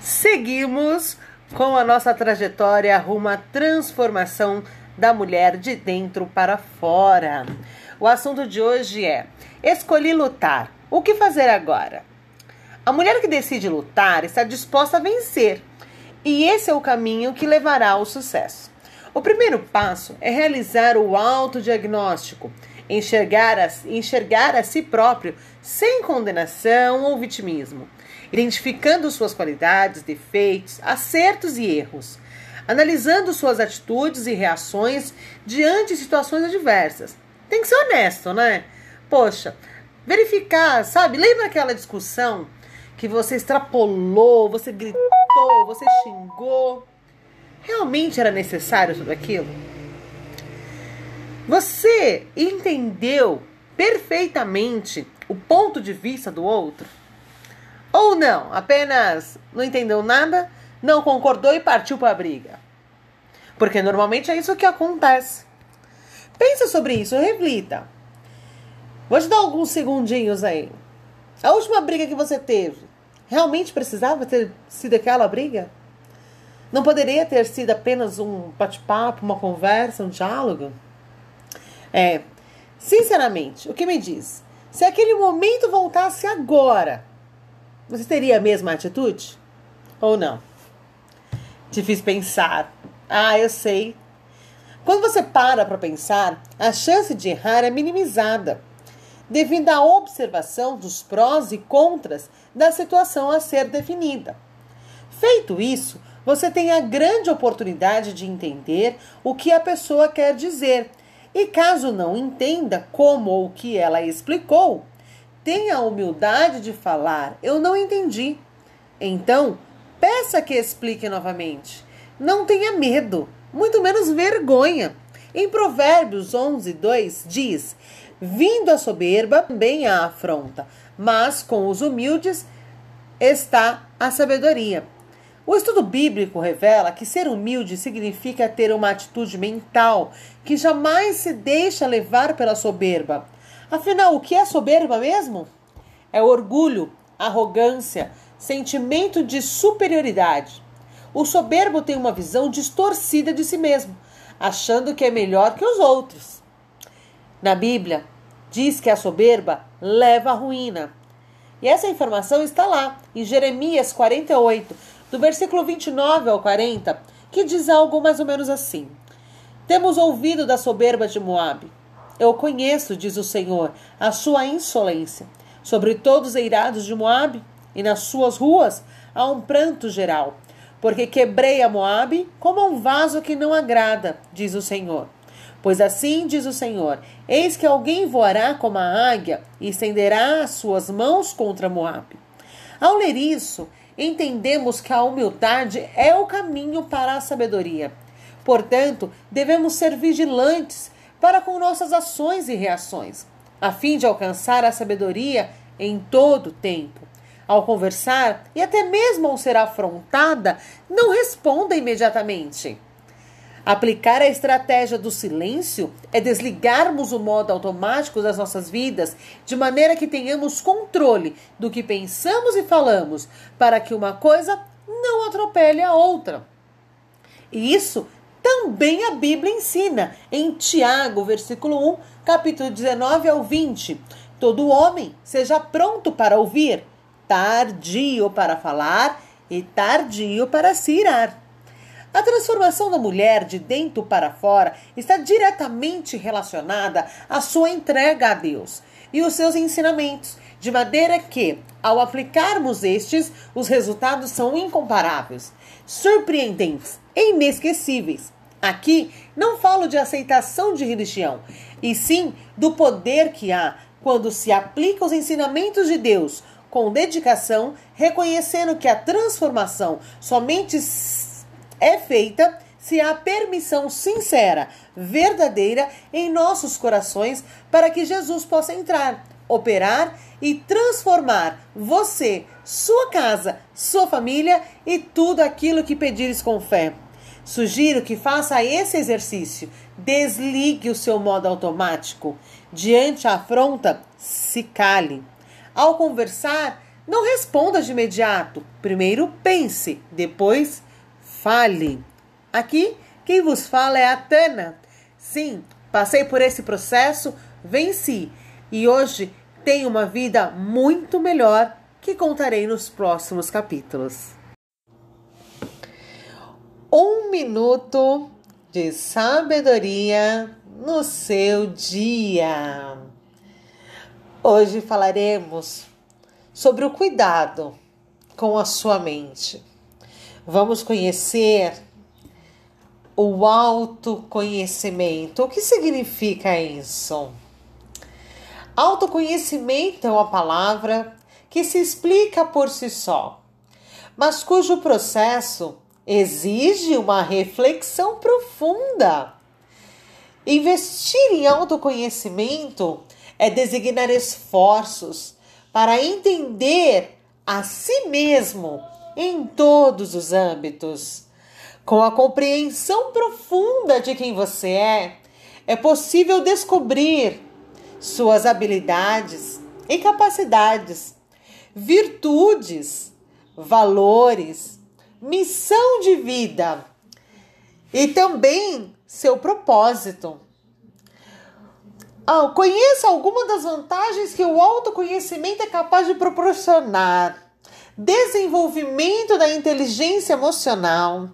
Seguimos com a nossa trajetória rumo à transformação da mulher de dentro para fora. O assunto de hoje é: escolhi lutar. O que fazer agora? A mulher que decide lutar está disposta a vencer, e esse é o caminho que levará ao sucesso. O primeiro passo é realizar o autodiagnóstico, enxergar a, enxergar a si próprio sem condenação ou vitimismo, identificando suas qualidades, defeitos, acertos e erros, analisando suas atitudes e reações diante de situações adversas. Tem que ser honesto, né? Poxa, verificar, sabe? Lembra aquela discussão que você extrapolou, você gritou, você xingou? Realmente era necessário tudo aquilo? Você entendeu perfeitamente o ponto de vista do outro? Ou não, apenas não entendeu nada, não concordou e partiu para a briga? Porque normalmente é isso que acontece. Pensa sobre isso, reflita. Vou te dar alguns segundinhos aí. A última briga que você teve, realmente precisava ter sido aquela briga? Não poderia ter sido apenas um bate-papo, uma conversa, um diálogo? É, sinceramente, o que me diz? Se aquele momento voltasse agora, você teria a mesma atitude? Ou não? Difícil pensar. Ah, eu sei. Quando você para para pensar, a chance de errar é minimizada, devido à observação dos prós e contras da situação a ser definida. Feito isso, você tem a grande oportunidade de entender o que a pessoa quer dizer e caso não entenda como ou o que ela explicou, tenha a humildade de falar: Eu não entendi. Então, peça que explique novamente. Não tenha medo, muito menos vergonha. Em Provérbios 11, 2 diz: Vindo a soberba, bem a afronta, mas com os humildes está a sabedoria. O estudo bíblico revela que ser humilde significa ter uma atitude mental que jamais se deixa levar pela soberba. Afinal, o que é soberba mesmo? É orgulho, arrogância, sentimento de superioridade. O soberbo tem uma visão distorcida de si mesmo, achando que é melhor que os outros. Na Bíblia, diz que a soberba leva à ruína. E essa informação está lá, em Jeremias 48, do versículo 29 ao 40, que diz algo mais ou menos assim: Temos ouvido da soberba de Moabe. Eu conheço, diz o Senhor, a sua insolência. Sobre todos os eirados de Moabe e nas suas ruas há um pranto geral, porque quebrei a Moabe como um vaso que não agrada, diz o Senhor. Pois assim diz o Senhor: Eis que alguém voará como a águia e estenderá as suas mãos contra Moabe. Ao ler isso, entendemos que a humildade é o caminho para a sabedoria. Portanto, devemos ser vigilantes para com nossas ações e reações, a fim de alcançar a sabedoria em todo o tempo. Ao conversar e até mesmo ao ser afrontada, não responda imediatamente. Aplicar a estratégia do silêncio é desligarmos o modo automático das nossas vidas, de maneira que tenhamos controle do que pensamos e falamos, para que uma coisa não atropele a outra. E isso também a Bíblia ensina, em Tiago, versículo 1, capítulo 19 ao 20. Todo homem seja pronto para ouvir, tardio para falar e tardio para se irar a transformação da mulher de dentro para fora está diretamente relacionada à sua entrega a Deus e os seus ensinamentos, de maneira que, ao aplicarmos estes, os resultados são incomparáveis, surpreendentes inesquecíveis. Aqui não falo de aceitação de religião, e sim do poder que há quando se aplica os ensinamentos de Deus com dedicação, reconhecendo que a transformação somente é feita se há permissão sincera, verdadeira em nossos corações para que Jesus possa entrar, operar e transformar você, sua casa, sua família e tudo aquilo que pedires com fé. Sugiro que faça esse exercício. Desligue o seu modo automático. Diante a afronta, se cale. Ao conversar, Não responda de imediato. Primeiro pense, depois fale. Aqui, quem vos fala é a Tana. Sim, passei por esse processo, venci e hoje tenho uma vida muito melhor que contarei nos próximos capítulos. Um minuto de sabedoria no seu dia. Hoje falaremos sobre o cuidado com a sua mente. Vamos conhecer o autoconhecimento. O que significa isso? Autoconhecimento é uma palavra que se explica por si só, mas cujo processo exige uma reflexão profunda. Investir em autoconhecimento é designar esforços para entender a si mesmo em todos os âmbitos. Com a compreensão profunda de quem você é, é possível descobrir suas habilidades e capacidades, virtudes, valores, missão de vida e também seu propósito. Ah, conheça algumas das vantagens que o autoconhecimento é capaz de proporcionar: desenvolvimento da inteligência emocional,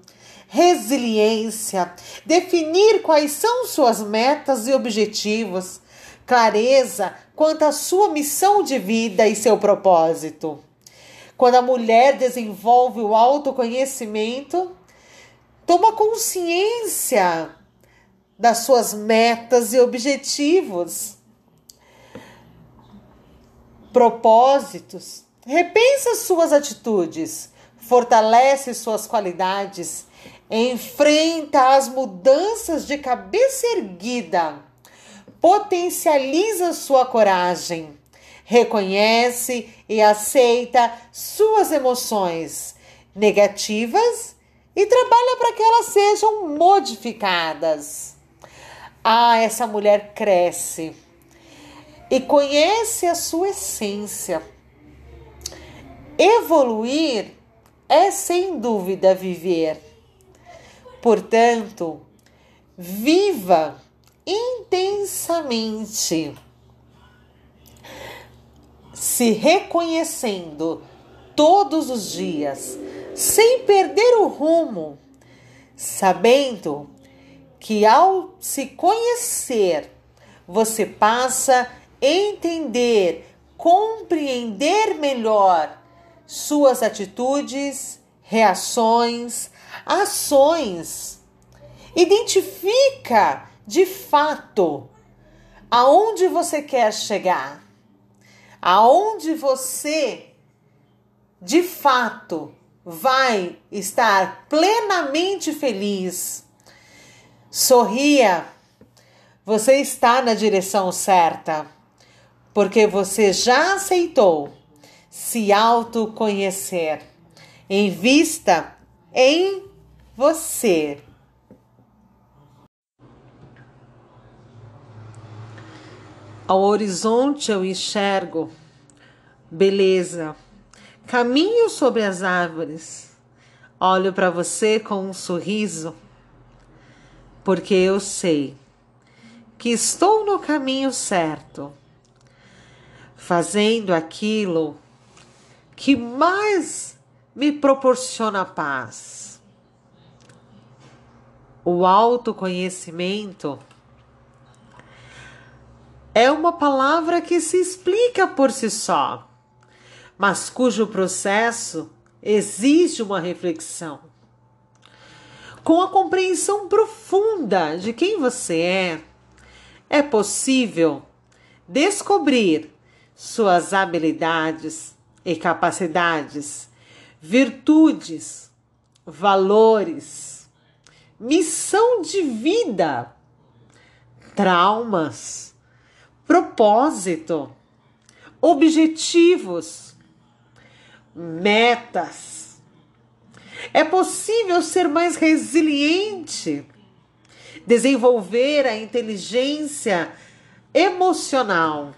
resiliência, definir quais são suas metas e objetivos, clareza quanto à sua missão de vida e seu propósito. Quando a mulher desenvolve o autoconhecimento, toma consciência das suas metas e objetivos, propósitos, repensa suas atitudes, fortalece suas qualidades, enfrenta as mudanças de cabeça erguida, potencializa sua coragem, reconhece e aceita suas emoções negativas e trabalha para que elas sejam modificadas. Ah, essa mulher cresce e conhece a sua essência. Evoluir é sem dúvida viver. Portanto, viva intensamente, se reconhecendo todos os dias, sem perder o rumo, sabendo que ao se conhecer, você passa a entender, compreender melhor suas atitudes, reações, ações. Identifica de fato aonde você quer chegar, aonde você de fato vai estar plenamente feliz Sorria. Você está na direção certa, porque você já aceitou se autoconhecer. Invista em você. Ao horizonte eu enxergo beleza, caminho sobre as árvores. Olho para você com um sorriso porque eu sei que estou no caminho certo, fazendo aquilo que mais me proporciona paz. O autoconhecimento é uma palavra que se explica por si só, mas cujo processo exige uma reflexão. Com a compreensão profunda de quem você é, é possível descobrir suas habilidades e capacidades, virtudes, valores, missão de vida, traumas, propósito, objetivos, metas é possível ser mais resiliente, desenvolver a inteligência emocional,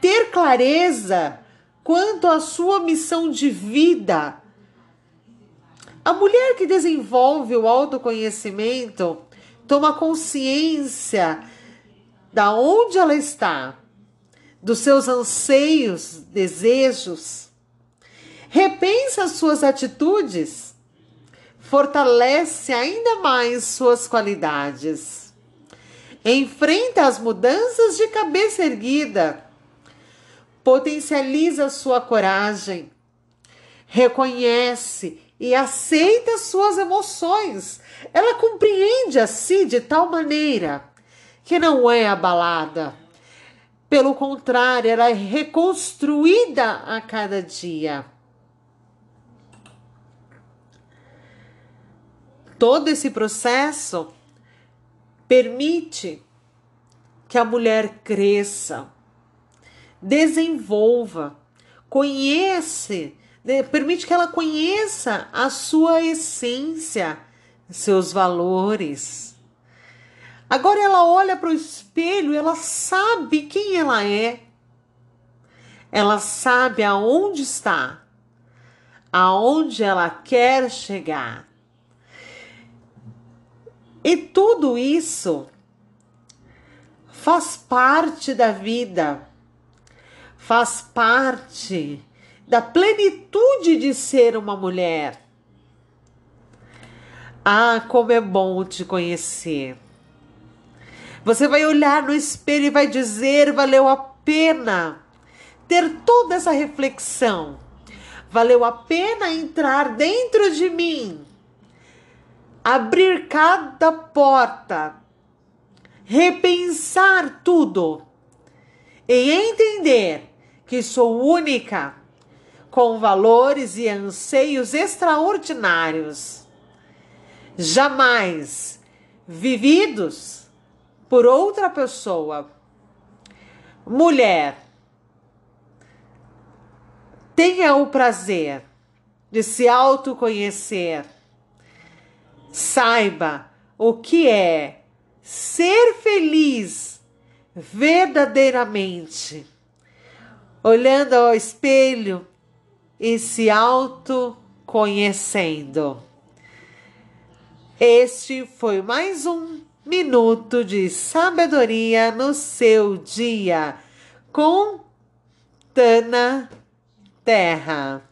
ter clareza quanto à sua missão de vida. A mulher que desenvolve o autoconhecimento toma consciência da onde ela está, dos seus anseios, desejos, repensa suas atitudes, fortalece ainda mais suas qualidades, enfrenta as mudanças de cabeça erguida, potencializa sua coragem, reconhece e aceita suas emoções. Ela compreende a si de tal maneira que não é abalada. Pelo contrário, ela é reconstruída a cada dia. Todo esse processo permite que a mulher cresça, desenvolva, conhece, permite que ela conheça a sua essência, seus valores. Agora ela olha para o espelho, ela sabe quem ela é. Ela sabe aonde está, aonde ela quer chegar. E tudo isso faz parte da vida, faz parte da plenitude de ser uma mulher. Ah, como é bom te conhecer. Você vai olhar no espelho e vai dizer: valeu a pena ter toda essa reflexão. Valeu a pena entrar dentro de mim abrir cada porta, repensar tudo e entender que sou única, com valores e anseios extraordinários, jamais vividos por outra pessoa. Mulher, tenha o prazer de se autoconhecer Saiba o que é ser feliz verdadeiramente, olhando ao espelho e se autoconhecendo. Este foi mais um minuto de sabedoria no seu dia com Tana Terra.